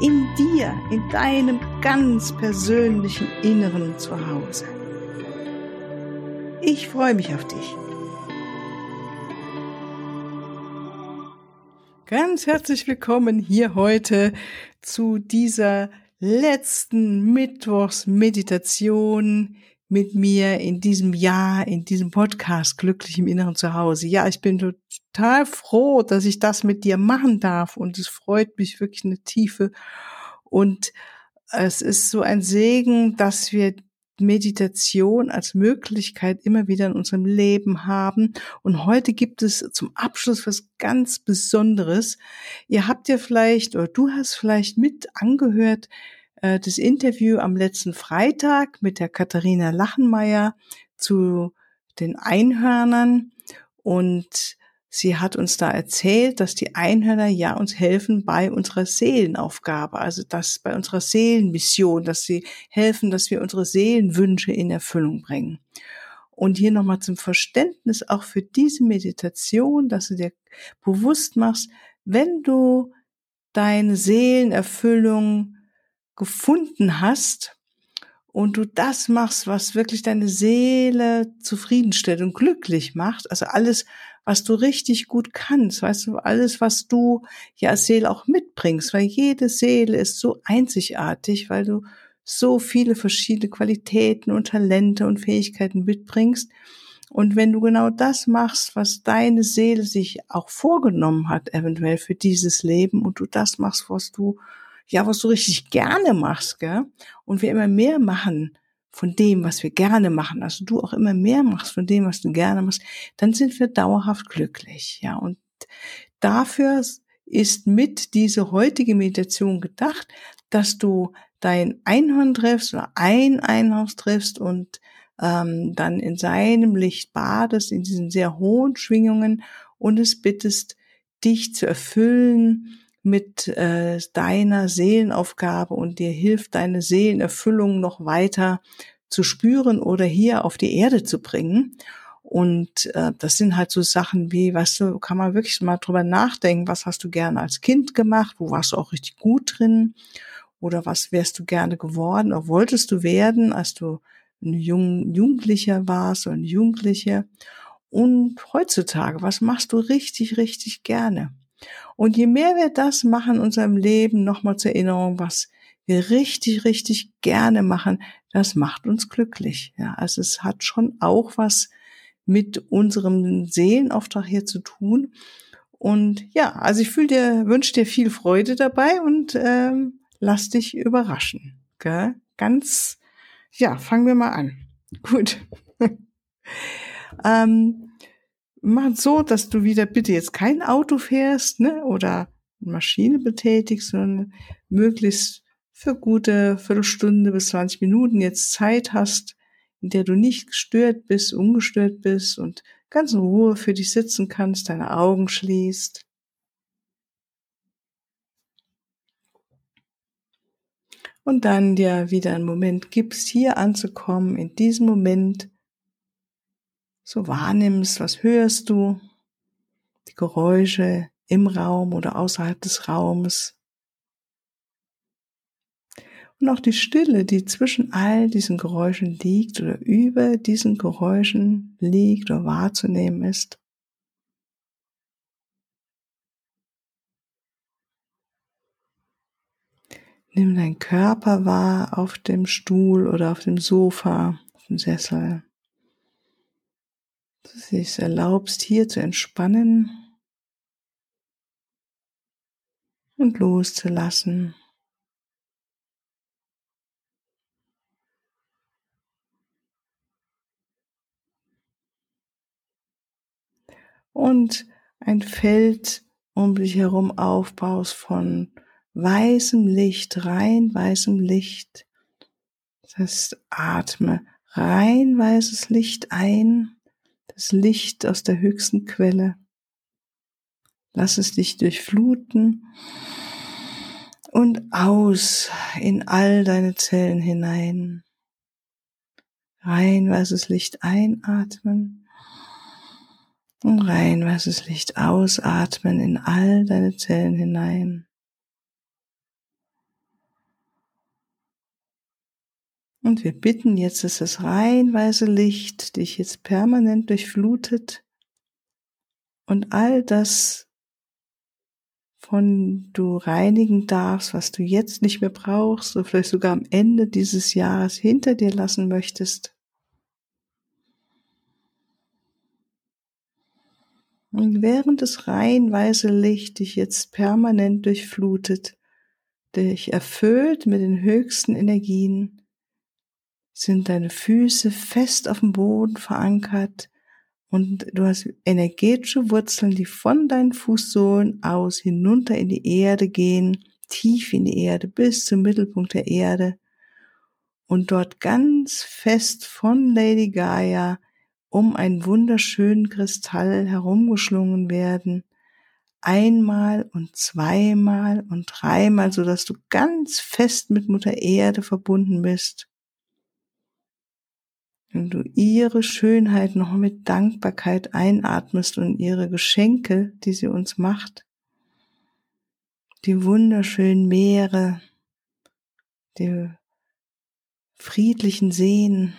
In dir, in deinem ganz persönlichen Inneren zu Hause. Ich freue mich auf dich. Ganz herzlich willkommen hier heute zu dieser letzten Mittwochsmeditation mit mir in diesem Jahr, in diesem Podcast Glücklich im Inneren zu Hause. Ja, ich bin total froh, dass ich das mit dir machen darf und es freut mich wirklich eine Tiefe. Und es ist so ein Segen, dass wir Meditation als Möglichkeit immer wieder in unserem Leben haben. Und heute gibt es zum Abschluss was ganz Besonderes. Ihr habt ja vielleicht, oder du hast vielleicht mit angehört, äh, das Interview am letzten Freitag mit der Katharina Lachenmeier zu den Einhörnern und sie hat uns da erzählt, dass die Einhörner ja uns helfen bei unserer Seelenaufgabe, also das bei unserer Seelenmission, dass sie helfen, dass wir unsere Seelenwünsche in Erfüllung bringen. Und hier nochmal zum Verständnis auch für diese Meditation, dass du dir bewusst machst, wenn du deine Seelenerfüllung gefunden hast und du das machst, was wirklich deine Seele zufriedenstellt und glücklich macht, also alles, was du richtig gut kannst, weißt du, alles, was du ja als Seele auch mitbringst, weil jede Seele ist so einzigartig, weil du so viele verschiedene Qualitäten und Talente und Fähigkeiten mitbringst. Und wenn du genau das machst, was deine Seele sich auch vorgenommen hat, eventuell für dieses Leben, und du das machst, was du ja, was du richtig gerne machst, gell? Und wir immer mehr machen von dem, was wir gerne machen, also du auch immer mehr machst von dem, was du gerne machst, dann sind wir dauerhaft glücklich, ja. Und dafür ist mit diese heutige Meditation gedacht, dass du dein Einhorn triffst oder ein Einhorn triffst und ähm, dann in seinem Licht badest, in diesen sehr hohen Schwingungen und es bittest, dich zu erfüllen mit äh, deiner Seelenaufgabe und dir hilft, deine Seelenerfüllung noch weiter zu spüren oder hier auf die Erde zu bringen. Und äh, das sind halt so Sachen wie, weißt du, kann man wirklich mal drüber nachdenken, was hast du gerne als Kind gemacht, wo warst du auch richtig gut drin oder was wärst du gerne geworden oder wolltest du werden, als du ein Jung, Jugendlicher warst oder ein Jugendliche. Und heutzutage, was machst du richtig, richtig gerne? Und je mehr wir das machen in unserem Leben, nochmal zur Erinnerung, was wir richtig, richtig gerne machen, das macht uns glücklich. Ja, also es hat schon auch was mit unserem Seelenauftrag hier zu tun. Und ja, also ich fühle dir, wünsche dir viel Freude dabei und ähm, lass dich überraschen. Gell? Ganz, ja, fangen wir mal an. Gut. ähm, mach so, dass du wieder bitte jetzt kein Auto fährst, ne, oder Maschine betätigst, sondern möglichst für gute Viertelstunde bis 20 Minuten jetzt Zeit hast, in der du nicht gestört bist, ungestört bist und ganz in Ruhe für dich sitzen kannst, deine Augen schließt. Und dann dir wieder einen Moment gibst, hier anzukommen, in diesem Moment, so wahrnimmst, was hörst du, die Geräusche im Raum oder außerhalb des Raumes. Und auch die Stille, die zwischen all diesen Geräuschen liegt oder über diesen Geräuschen liegt oder wahrzunehmen ist. Nimm deinen Körper wahr auf dem Stuhl oder auf dem Sofa, auf dem Sessel du dich erlaubst, hier zu entspannen und loszulassen. Und ein Feld um dich herum aufbaust von weißem Licht, rein weißem Licht, Das heißt, atme rein weißes Licht ein, das Licht aus der höchsten Quelle. Lass es dich durchfluten und aus in all deine Zellen hinein. Rein weißes Licht einatmen und rein weißes Licht ausatmen in all deine Zellen hinein. Und wir bitten jetzt, dass das reinweise Licht dich jetzt permanent durchflutet und all das von du reinigen darfst, was du jetzt nicht mehr brauchst oder vielleicht sogar am Ende dieses Jahres hinter dir lassen möchtest. Und während das reinweise Licht dich jetzt permanent durchflutet, dich erfüllt mit den höchsten Energien, sind deine Füße fest auf dem Boden verankert und du hast energetische Wurzeln, die von deinen Fußsohlen aus hinunter in die Erde gehen, tief in die Erde bis zum Mittelpunkt der Erde und dort ganz fest von Lady Gaia um einen wunderschönen Kristall herumgeschlungen werden, einmal und zweimal und dreimal, so dass du ganz fest mit Mutter Erde verbunden bist wenn du ihre Schönheit noch mit Dankbarkeit einatmest und ihre Geschenke, die sie uns macht, die wunderschönen Meere, die friedlichen Seen,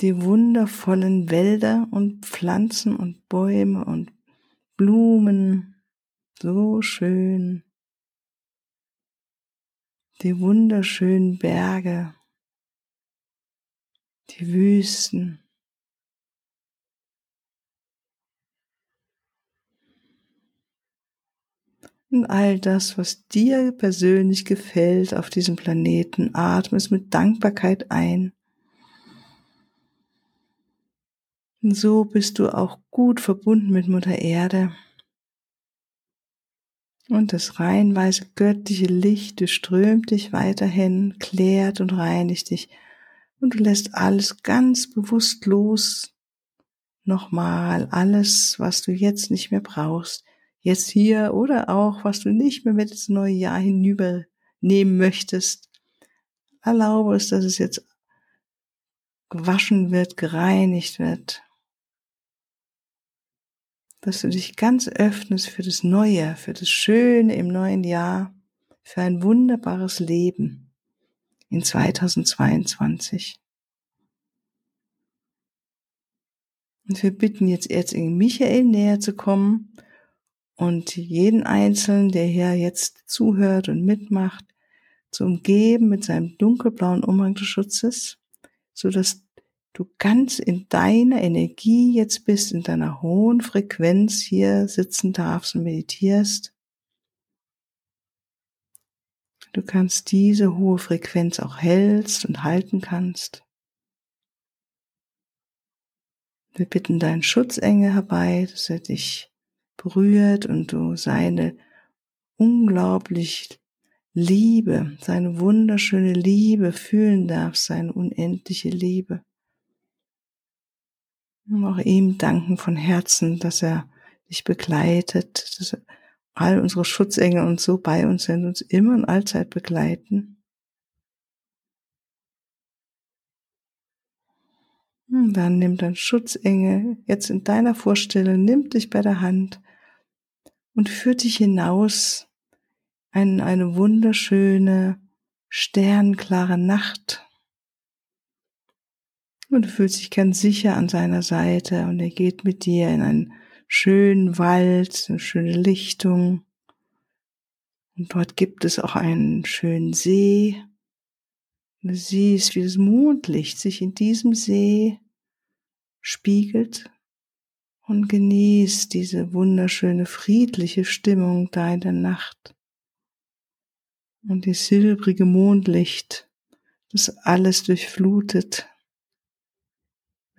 die wundervollen Wälder und Pflanzen und Bäume und Blumen, so schön die wunderschönen Berge, die Wüsten. Und all das, was dir persönlich gefällt auf diesem Planeten, atme es mit Dankbarkeit ein. Und so bist du auch gut verbunden mit Mutter Erde. Und das reinweise göttliche Licht durchströmt dich weiterhin, klärt und reinigt dich. Und du lässt alles ganz bewusst los. Nochmal alles, was du jetzt nicht mehr brauchst. Jetzt hier oder auch, was du nicht mehr mit ins neue Jahr hinübernehmen möchtest. Erlaube es, dass es jetzt gewaschen wird, gereinigt wird dass du dich ganz öffnest für das Neue, für das Schöne im neuen Jahr, für ein wunderbares Leben in 2022. Und wir bitten jetzt Erzengel Michael näher zu kommen und jeden Einzelnen, der hier jetzt zuhört und mitmacht, zu umgeben mit seinem dunkelblauen Umhang des Schutzes, so dass du ganz in deiner Energie jetzt bist, in deiner hohen Frequenz hier sitzen darfst und meditierst. Du kannst diese hohe Frequenz auch hältst und halten kannst. Wir bitten deinen Schutzengel herbei, dass er dich berührt und du seine unglaublich Liebe, seine wunderschöne Liebe fühlen darfst, seine unendliche Liebe. Und auch ihm danken von Herzen, dass er dich begleitet, dass all unsere Schutzengel uns so bei uns sind, uns immer und allzeit begleiten. Und dann nimmt dein Schutzengel jetzt in deiner Vorstellung, nimmt dich bei der Hand und führt dich hinaus in eine wunderschöne, sternklare Nacht und du fühlst dich ganz sicher an seiner Seite und er geht mit dir in einen schönen Wald, eine schöne Lichtung. Und dort gibt es auch einen schönen See. Und du siehst, wie das Mondlicht sich in diesem See spiegelt und genießt diese wunderschöne friedliche Stimmung da in der Nacht. Und die silbrige Mondlicht, das alles durchflutet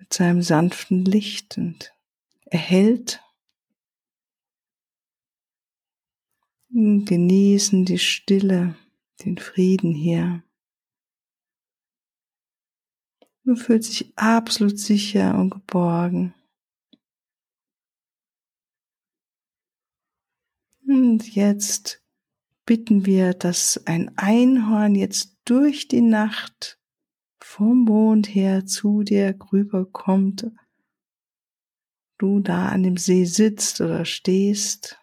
mit seinem sanften Licht und erhellt. Genießen die Stille den Frieden hier. Du fühlst dich absolut sicher und geborgen. Und jetzt bitten wir, dass ein Einhorn jetzt durch die Nacht vom Mond her zu dir rüberkommt. Du da an dem See sitzt oder stehst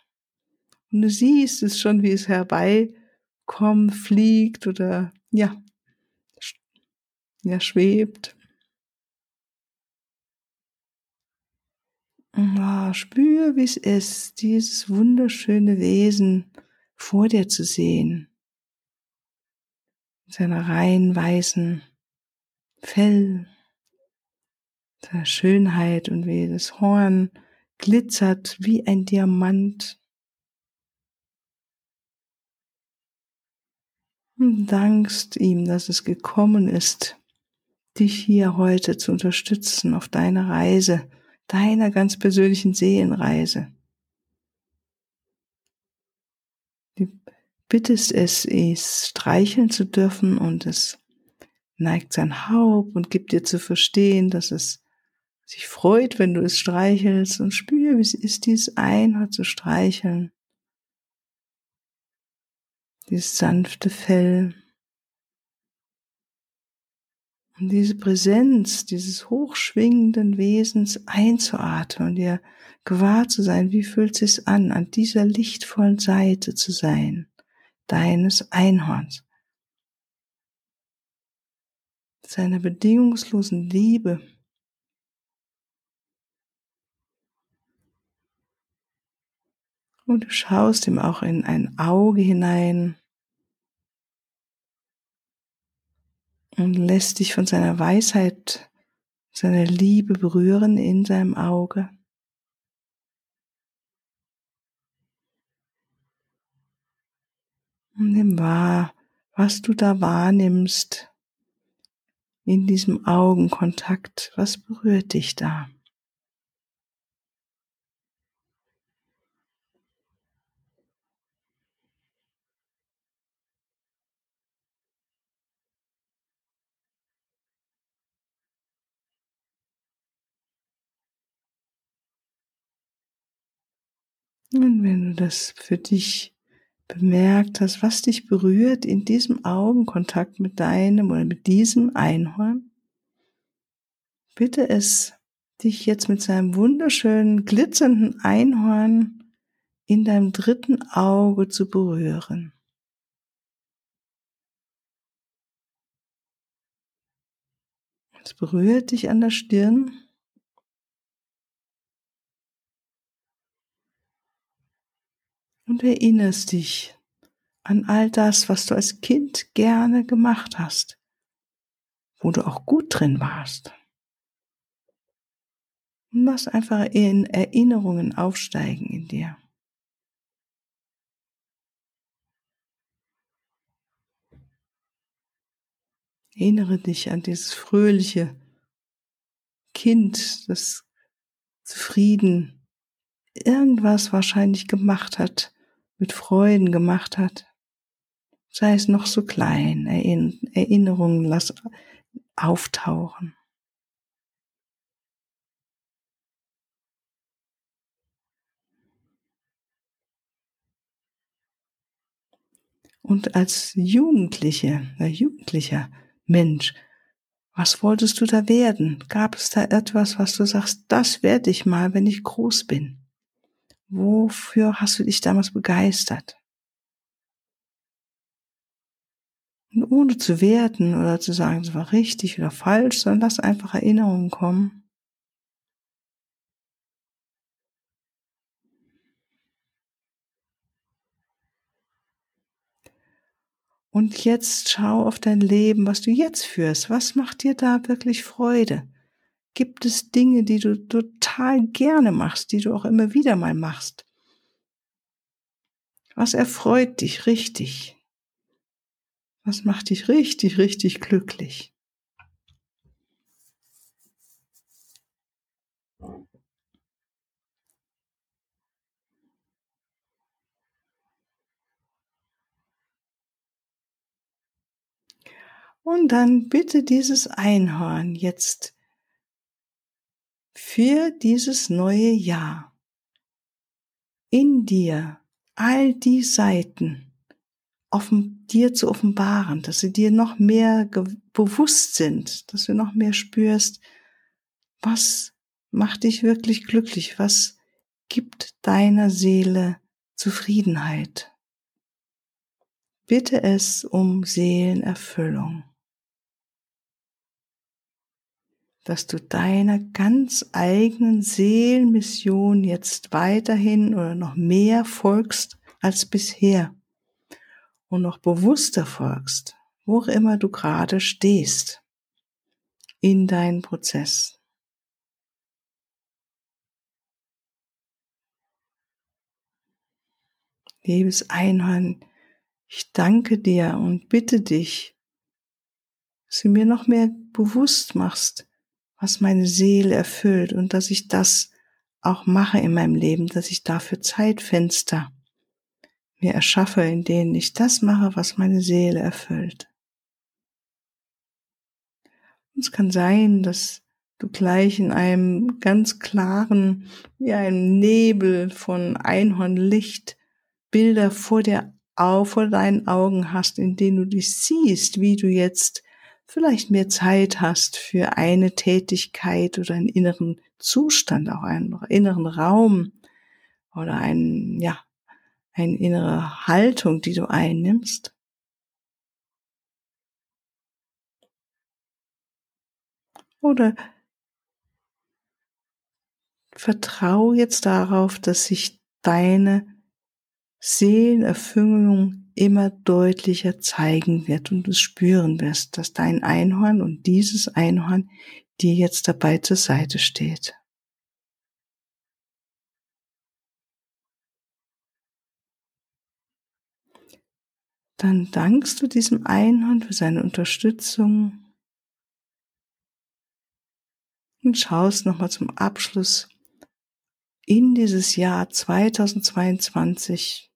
und du siehst es schon, wie es herbeikommt, fliegt oder ja, ja schwebt. Oh, spür, wie es ist, dieses wunderschöne Wesen vor dir zu sehen. Mit seiner rein weißen Fell, seiner Schönheit und wie das Horn glitzert wie ein Diamant. Und dankst ihm, dass es gekommen ist, dich hier heute zu unterstützen auf deiner Reise deiner ganz persönlichen Seelenreise. Du bittest es, es streicheln zu dürfen und es neigt sein Haupt und gibt dir zu verstehen, dass es sich freut, wenn du es streichelst und spür, wie es ist, dieses Einhorn zu streicheln. Dieses sanfte Fell. Und diese Präsenz dieses hochschwingenden Wesens einzuatmen und dir gewahr zu sein, wie fühlt es sich an, an dieser lichtvollen Seite zu sein, deines Einhorns. Seiner bedingungslosen Liebe. Und du schaust ihm auch in ein Auge hinein und lässt dich von seiner Weisheit, seiner Liebe berühren in seinem Auge. Und nimm wahr, was du da wahrnimmst in diesem Augenkontakt. Was berührt dich da? Und wenn du das für dich bemerkt hast, was dich berührt in diesem Augenkontakt mit deinem oder mit diesem Einhorn, bitte es, dich jetzt mit seinem wunderschönen, glitzernden Einhorn in deinem dritten Auge zu berühren. Es berührt dich an der Stirn und erinnerst dich an all das, was du als Kind gerne gemacht hast, wo du auch gut drin warst. Und lass einfach in Erinnerungen aufsteigen in dir. Erinnere dich an dieses fröhliche Kind, das zufrieden irgendwas wahrscheinlich gemacht hat, mit Freuden gemacht hat. Sei es noch so klein, Erinnerungen lass auftauchen. Und als Jugendliche, der Jugendlicher Mensch, was wolltest du da werden? Gab es da etwas, was du sagst, das werde ich mal, wenn ich groß bin? Wofür hast du dich damals begeistert? Und ohne zu werten oder zu sagen, es war richtig oder falsch, sondern lass einfach Erinnerungen kommen. Und jetzt schau auf dein Leben, was du jetzt führst. Was macht dir da wirklich Freude? Gibt es Dinge, die du total gerne machst, die du auch immer wieder mal machst? Was erfreut dich richtig? Was macht dich richtig, richtig glücklich? Und dann bitte dieses Einhorn jetzt für dieses neue Jahr in dir all die Seiten offen, dir zu offenbaren, dass sie dir noch mehr bewusst sind, dass du noch mehr spürst, was macht dich wirklich glücklich, was gibt deiner Seele Zufriedenheit. Bitte es um Seelenerfüllung. Dass du deiner ganz eigenen Seelenmission jetzt weiterhin oder noch mehr folgst als bisher und noch bewusster folgst, wo auch immer du gerade stehst in deinem Prozess. Liebes Einhorn, ich danke dir und bitte dich, dass du mir noch mehr bewusst machst, was meine Seele erfüllt und dass ich das auch mache in meinem Leben, dass ich dafür Zeitfenster mir erschaffe, in denen ich das mache, was meine Seele erfüllt. Und es kann sein, dass du gleich in einem ganz klaren, wie einem Nebel von Einhornlicht Bilder vor dir auf, vor deinen Augen hast, in denen du dich siehst, wie du jetzt vielleicht mehr Zeit hast für eine Tätigkeit oder einen inneren Zustand, auch einen inneren Raum oder ein, ja, eine innere Haltung, die du einnimmst. Oder vertrau jetzt darauf, dass sich deine Seelenerfüllung immer deutlicher zeigen wird und du spüren wirst, dass dein Einhorn und dieses Einhorn dir jetzt dabei zur Seite steht. Dann dankst du diesem Einhorn für seine Unterstützung und schaust nochmal zum Abschluss in dieses Jahr 2022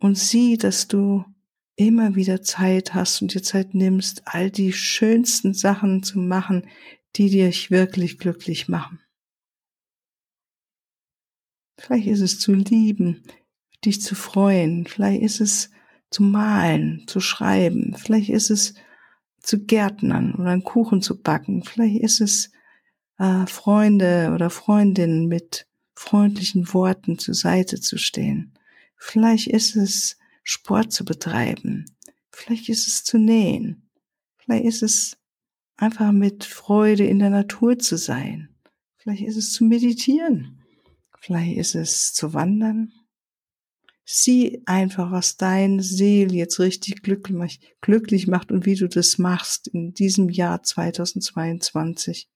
und sieh, dass du immer wieder Zeit hast und dir Zeit nimmst, all die schönsten Sachen zu machen, die dich wirklich glücklich machen. Vielleicht ist es zu lieben, dich zu freuen, vielleicht ist es zu malen, zu schreiben, vielleicht ist es zu gärtnern oder einen Kuchen zu backen, vielleicht ist es äh, Freunde oder Freundinnen mit freundlichen Worten zur Seite zu stehen. Vielleicht ist es Sport zu betreiben. Vielleicht ist es zu nähen. Vielleicht ist es einfach mit Freude in der Natur zu sein. Vielleicht ist es zu meditieren. Vielleicht ist es zu wandern. Sieh einfach, was deine Seele jetzt richtig glücklich macht und wie du das machst in diesem Jahr 2022.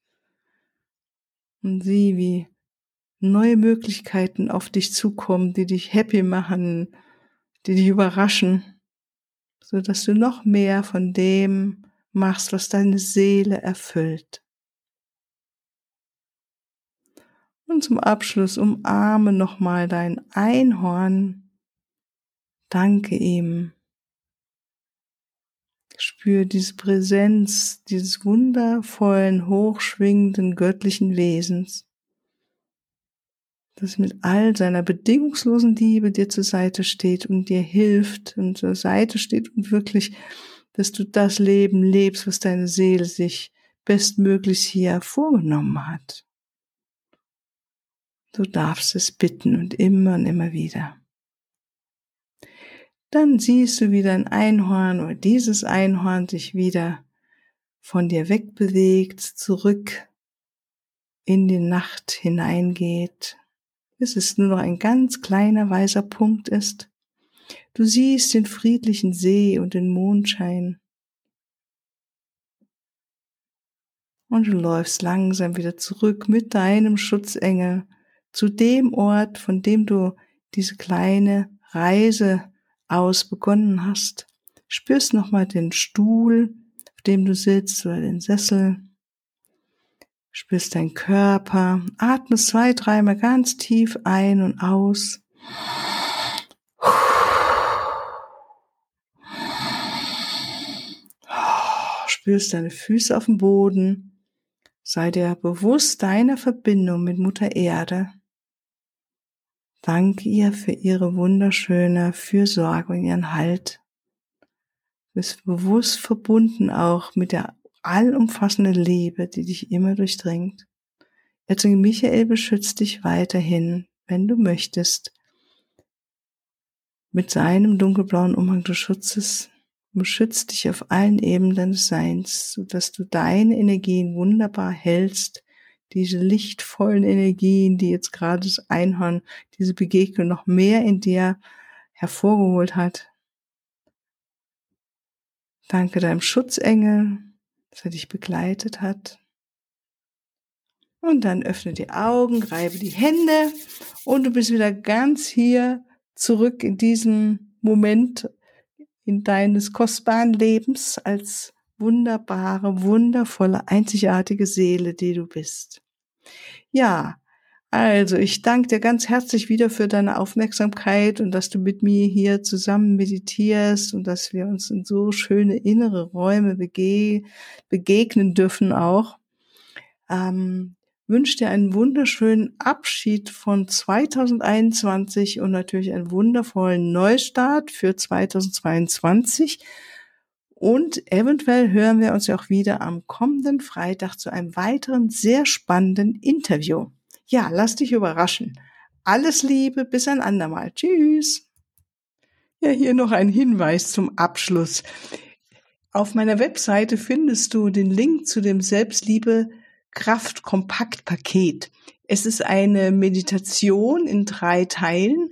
Und sieh, wie neue Möglichkeiten auf dich zukommen, die dich happy machen, die dich überraschen, so dass du noch mehr von dem machst, was deine Seele erfüllt. Und zum Abschluss umarme nochmal dein Einhorn. Danke ihm. Spür diese Präsenz dieses wundervollen, hochschwingenden göttlichen Wesens das mit all seiner bedingungslosen Liebe dir zur Seite steht und dir hilft und zur Seite steht und wirklich, dass du das Leben lebst, was deine Seele sich bestmöglich hier vorgenommen hat. Du darfst es bitten und immer und immer wieder. Dann siehst du, wie dein Einhorn oder dieses Einhorn sich wieder von dir wegbewegt, zurück in die Nacht hineingeht bis es nur noch ein ganz kleiner weißer Punkt ist. Du siehst den friedlichen See und den Mondschein. Und du läufst langsam wieder zurück mit deinem Schutzengel zu dem Ort, von dem du diese kleine Reise aus begonnen hast. Spürst nochmal den Stuhl, auf dem du sitzt oder den Sessel. Spürst deinen Körper, atmest zwei, dreimal ganz tief ein und aus. spürst deine Füße auf dem Boden. Sei dir bewusst deiner Verbindung mit Mutter Erde. Danke ihr für ihre wunderschöne Fürsorge und ihren Halt. Du bist bewusst verbunden auch mit der allumfassenden Liebe, die dich immer durchdringt. Erzengel Michael beschützt dich weiterhin, wenn du möchtest, mit seinem dunkelblauen Umhang des Schutzes beschützt dich auf allen Ebenen deines Seins, sodass du deine Energien wunderbar hältst, diese lichtvollen Energien, die jetzt gerade das Einhorn, diese Begegnung noch mehr in dir hervorgeholt hat. Danke deinem Schutzengel, dass dich begleitet hat. Und dann öffne die Augen, reibe die Hände und du bist wieder ganz hier zurück in diesem Moment in deines kostbaren Lebens als wunderbare, wundervolle, einzigartige Seele, die du bist. Ja, also ich danke dir ganz herzlich wieder für deine Aufmerksamkeit und dass du mit mir hier zusammen meditierst und dass wir uns in so schöne innere Räume bege begegnen dürfen auch. Ähm, wünsche dir einen wunderschönen Abschied von 2021 und natürlich einen wundervollen Neustart für 2022. Und eventuell hören wir uns ja auch wieder am kommenden Freitag zu einem weiteren sehr spannenden Interview. Ja, lass dich überraschen. Alles Liebe, bis ein andermal. Tschüss. Ja, hier noch ein Hinweis zum Abschluss. Auf meiner Webseite findest du den Link zu dem Selbstliebe Kraft Kompakt Paket. Es ist eine Meditation in drei Teilen